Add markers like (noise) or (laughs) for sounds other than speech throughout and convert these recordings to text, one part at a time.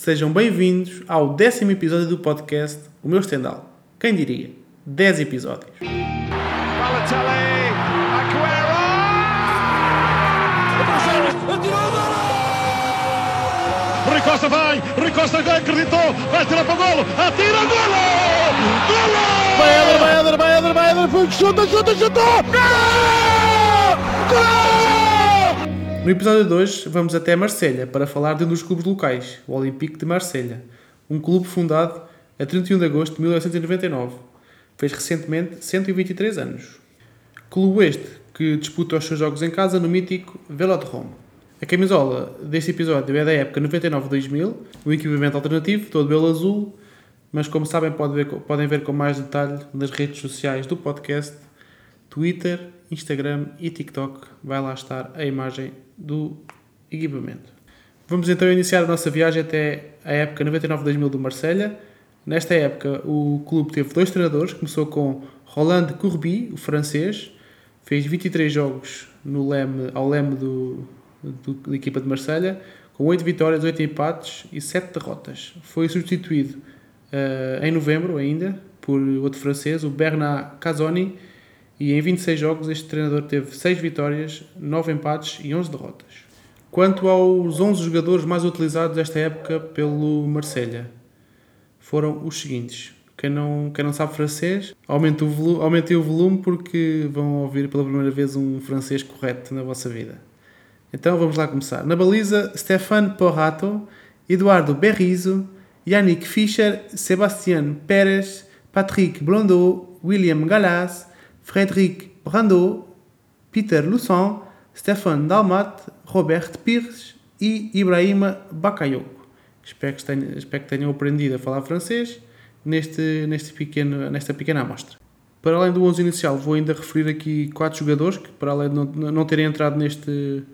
Sejam bem-vindos ao décimo episódio do podcast O Meu Stendhal. Quem diria? 10 episódios. Balotelli, Aguero! Rui Costa vai, Rui Costa já acreditou, vai tirar para o golo, atira, golo! Golo! Vai Eder, vai Eder, vai Eder, vai Eder, chuta, chuta, chuta! Gol! Gol! No episódio de hoje vamos até Marselha para falar de um dos clubes locais, o Olympique de Marselha, um clube fundado a 31 de agosto de 1999. Fez recentemente 123 anos. Clube este que disputa os seus jogos em casa no mítico Velodrome. A camisola deste episódio é da época 99-2000, o equipamento alternativo, todo belo azul, mas como sabem pode ver, podem ver com mais detalhe nas redes sociais do podcast, Twitter, Instagram e TikTok, vai lá estar a imagem do equipamento. Vamos então iniciar a nossa viagem até a época 99-2000 do Marselha. Nesta época o clube teve dois treinadores, começou com Roland Courbis, o francês, fez 23 jogos no leme, ao leme do, do, da equipa de Marselha, com 8 vitórias, 8 empates e 7 derrotas. Foi substituído uh, em novembro ainda por outro francês, o Bernard Casoni, e em 26 jogos este treinador teve 6 vitórias, 9 empates e 11 derrotas. Quanto aos 11 jogadores mais utilizados esta época pelo Marselha, foram os seguintes. Quem não, quem não sabe francês, aumente o, volume, aumentem o volume porque vão ouvir pela primeira vez um francês correto na vossa vida. Então vamos lá começar. Na baliza, Stéphane Porrato, Eduardo Berrizo, Yannick Fischer, Sébastien Pérez, Patrick Blondeau, William Gallas, Frédéric Brando, Peter Lusson, Stéphane Dalmat, Robert Pires e Ibrahima Bakayoko. Espero que, tenham, espero que tenham aprendido a falar francês neste, neste pequeno, nesta pequena amostra. Para além do 11 inicial, vou ainda referir aqui quatro jogadores que, para além de não, não terem entrado neste,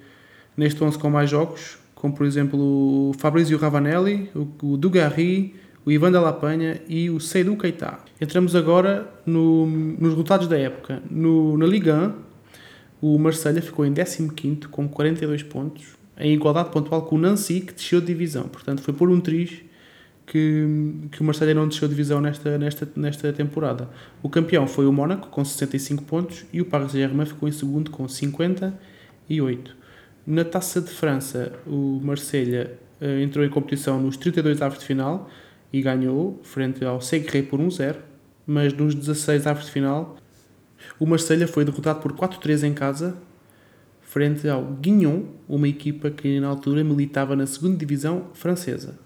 neste 11 com mais jogos, como por exemplo o Fabrizio Ravanelli, o, o Dugarry, o Ivan da Lapanha e o Seydou Keita. Entramos agora no, nos resultados da época. No, na Liga 1, o Marselha ficou em 15º com 42 pontos, em igualdade pontual com o Nancy, que desceu de divisão. Portanto, foi por um triz que, que o Marselha não desceu de divisão nesta, nesta, nesta temporada. O campeão foi o Mónaco, com 65 pontos, e o Paris Saint-Germain ficou em segundo com 58. Na Taça de França, o Marselha uh, entrou em competição nos 32 avos de final e ganhou, frente ao Segre por 1-0, mas nos 16 avos de final, o Marselha foi derrotado por 4-3 em casa, frente ao Guignon, uma equipa que na altura militava na segunda divisão francesa.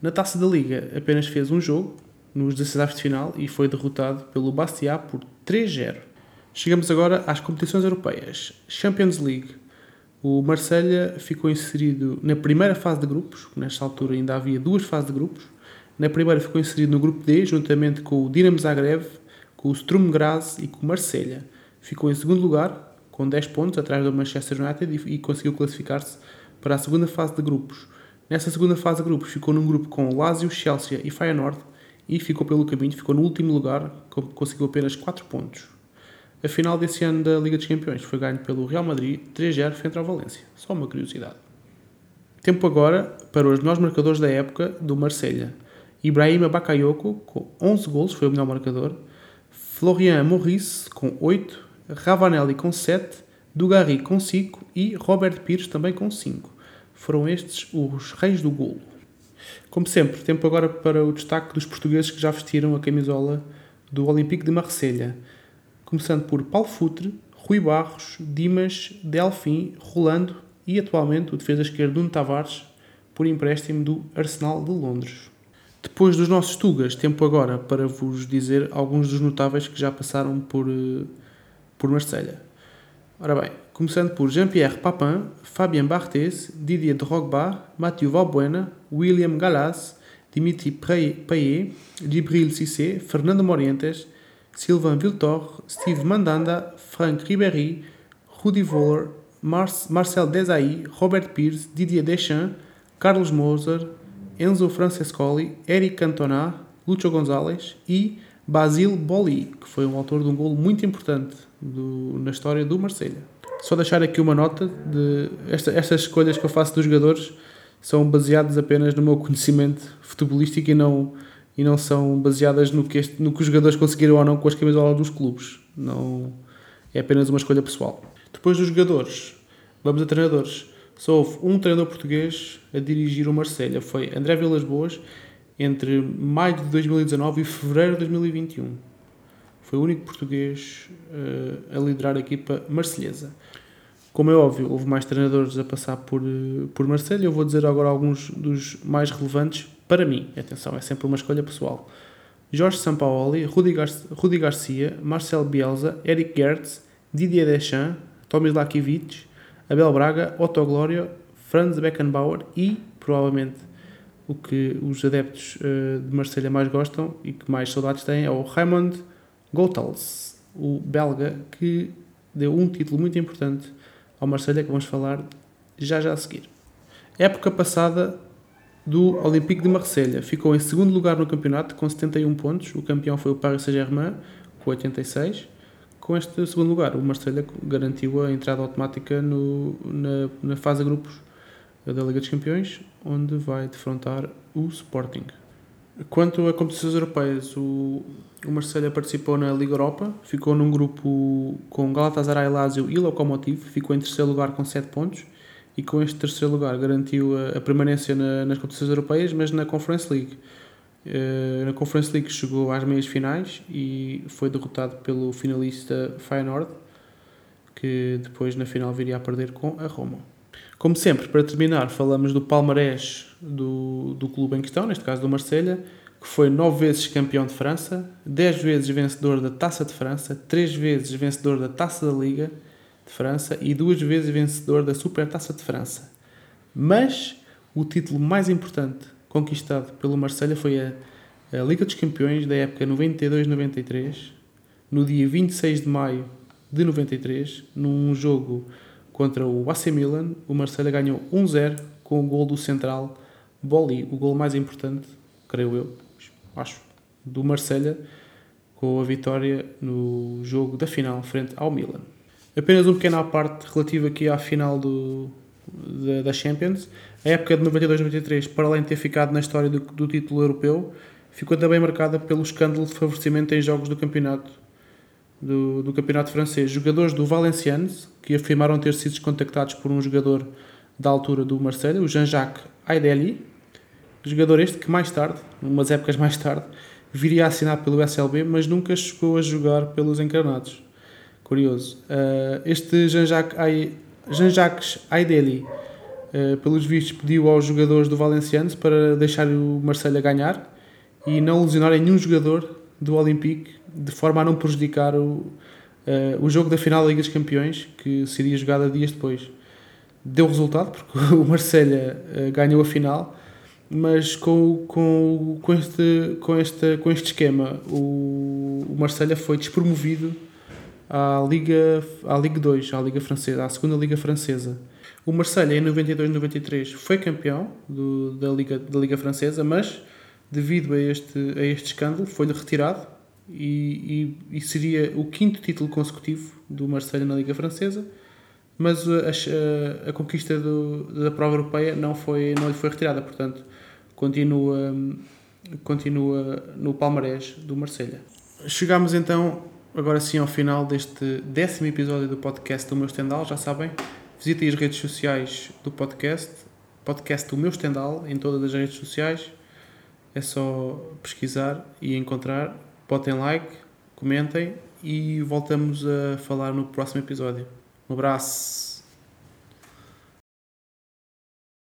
Na Taça da Liga apenas fez um jogo, nos 16 avos de final, e foi derrotado pelo Bastia por 3-0. Chegamos agora às competições europeias. Champions League. O Marselha ficou inserido na primeira fase de grupos, nesta altura ainda havia duas fases de grupos. Na primeira ficou inserido no grupo D, juntamente com o Dinamo Zagreb, com o Sturm Graz e com o Marselha. Ficou em segundo lugar, com 10 pontos, atrás do Manchester United, e, e conseguiu classificar-se para a segunda fase de grupos. Nessa segunda fase de grupos ficou num grupo com Lazio, Chelsea e Feyenoord, e ficou pelo caminho, ficou no último lugar, conseguiu apenas 4 pontos. A final desse ano da Liga dos Campeões foi ganho pelo Real Madrid 3-0 frente ao Valência. Só uma curiosidade. Tempo agora para os melhores marcadores da época do Marselha. Ibrahima Bakayoko, com 11 gols, foi o melhor marcador. Florian Maurice, com 8. Ravanelli, com 7. Dugarry, com 5. E Robert Pires, também com 5. Foram estes os reis do golo. Como sempre, tempo agora para o destaque dos portugueses que já vestiram a camisola do Olympique de Marselha começando por Paulo Futre, Rui Barros, Dimas, Delfim, Rolando e atualmente o defesa esquerdo Nuno Tavares, por empréstimo do Arsenal de Londres. Depois dos nossos Tugas, tempo agora para vos dizer alguns dos notáveis que já passaram por, por Marselha. Ora bem, começando por Jean-Pierre Papin, Fabien Barthez, Didier Drogba, Mathieu Valbuena, William Gallas, Dimitri Payet, Gibril Cissé, Fernando Morientes, Sylvain Viltor, Steve Mandanda, Frank Ribéry, Rudy Voller, Mar Marcel Desailly, Robert Pires, Didier Deschamps, Carlos Moser, Enzo Francescoli, Eric Cantona, Lucho Gonzalez e Basile Boli, que foi um autor de um golo muito importante do, na história do Marselha. Só deixar aqui uma nota de esta, estas escolhas que eu faço dos jogadores são baseadas apenas no meu conhecimento futebolístico e não, e não são baseadas no que, este, no que os jogadores conseguiram ou não com as camisolas dos clubes. Não, é apenas uma escolha pessoal. Depois dos jogadores, vamos a treinadores. Só houve um treinador português a dirigir o Marselha, foi André Vilas Boas, entre maio de 2019 e fevereiro de 2021. Foi o único português uh, a liderar a equipa marselhesa. Como é óbvio, houve mais treinadores a passar por, uh, por Marselha. Eu vou dizer agora alguns dos mais relevantes para mim. Atenção, é sempre uma escolha pessoal. Jorge Sampaoli, Rudi, Gar Rudi Garcia, Marcel Bielsa, Eric Gertz, Didier Deschamps, Tomislav Ivic, Abel Braga, Otto Glória, Franz Beckenbauer e, provavelmente, o que os adeptos uh, de Marselha mais gostam e que mais saudades têm é o Raymond Goethals, o belga que deu um título muito importante ao Marselha que vamos falar já já a seguir. Época passada do Olympique de Marselha. Ficou em segundo lugar no campeonato com 71 pontos. O campeão foi o Paris Saint-Germain com 86. Com este segundo lugar, o Marselha garantiu a entrada automática no, na, na fase de grupos da Liga dos Campeões, onde vai defrontar o Sporting. Quanto a competições europeias, o, o Marselha participou na Liga Europa, ficou num grupo com Galatasaray, Lazio e Lokomotiv, ficou em terceiro lugar com 7 pontos e com este terceiro lugar garantiu a, a permanência na, nas competições europeias, mas na Conference League. Uh, na Conference League chegou às meias finais e foi derrotado pelo finalista Feyenoord, que depois na final viria a perder com a Roma. Como sempre, para terminar, falamos do palmarés do, do clube em questão, neste caso do Marselha, que foi nove vezes campeão de França, dez vezes vencedor da Taça de França, três vezes vencedor da Taça da Liga de França e duas vezes vencedor da Supertaça de França. Mas o título mais importante conquistado pelo Marselha foi a, a Liga dos Campeões da época 92-93, no dia 26 de maio de 93, num jogo Contra o AC Milan, o Marselha ganhou 1-0 com o gol do central Boli, o gol mais importante, creio eu, acho, do Marselha, com a vitória no jogo da final frente ao Milan. Apenas um pequeno à parte relativo aqui à final do, da, da Champions. A época de 92-93, para além de ter ficado na história do, do título europeu, ficou também marcada pelo escândalo de favorecimento em jogos do campeonato do, do campeonato francês, jogadores do Valenciennes, que afirmaram ter sido contactados por um jogador da altura do Marseille, o Jean-Jacques Aideli, jogador este que mais tarde, umas épocas mais tarde, viria a assinar pelo SLB, mas nunca chegou a jogar pelos encarnados. Curioso. Uh, este Jean-Jacques Jean pelos vistos, pediu aos jogadores do Valenciennes para deixar o Marseille ganhar e não lesionarem nenhum jogador do Olympique de forma a não prejudicar o, uh, o jogo da final da Liga dos Campeões, que seria jogada dias depois. Deu resultado, porque (laughs) o Marselha uh, ganhou a final, mas com, com, com, este, com, este, com este esquema, o, o Marselha foi despromovido à Liga, à Liga 2, à Liga Francesa, à segunda Liga Francesa. O Marselha em 92-93 foi campeão do, da, Liga, da Liga Francesa, mas devido a este, a este escândalo foi-lhe retirado e, e, e, seria o quinto título consecutivo do Marseille na Liga Francesa, mas a, a, a conquista do, da prova europeia não, foi, não lhe foi retirada, portanto continua, continua no palmarés do Marselha. Chegamos então agora sim ao final deste décimo episódio do podcast do meu Stendhal, já sabem, visitem as redes sociais do podcast, podcast do meu Stendhal em todas as redes sociais, é só pesquisar e encontrar botem like, comentem e voltamos a falar no próximo episódio. Um abraço!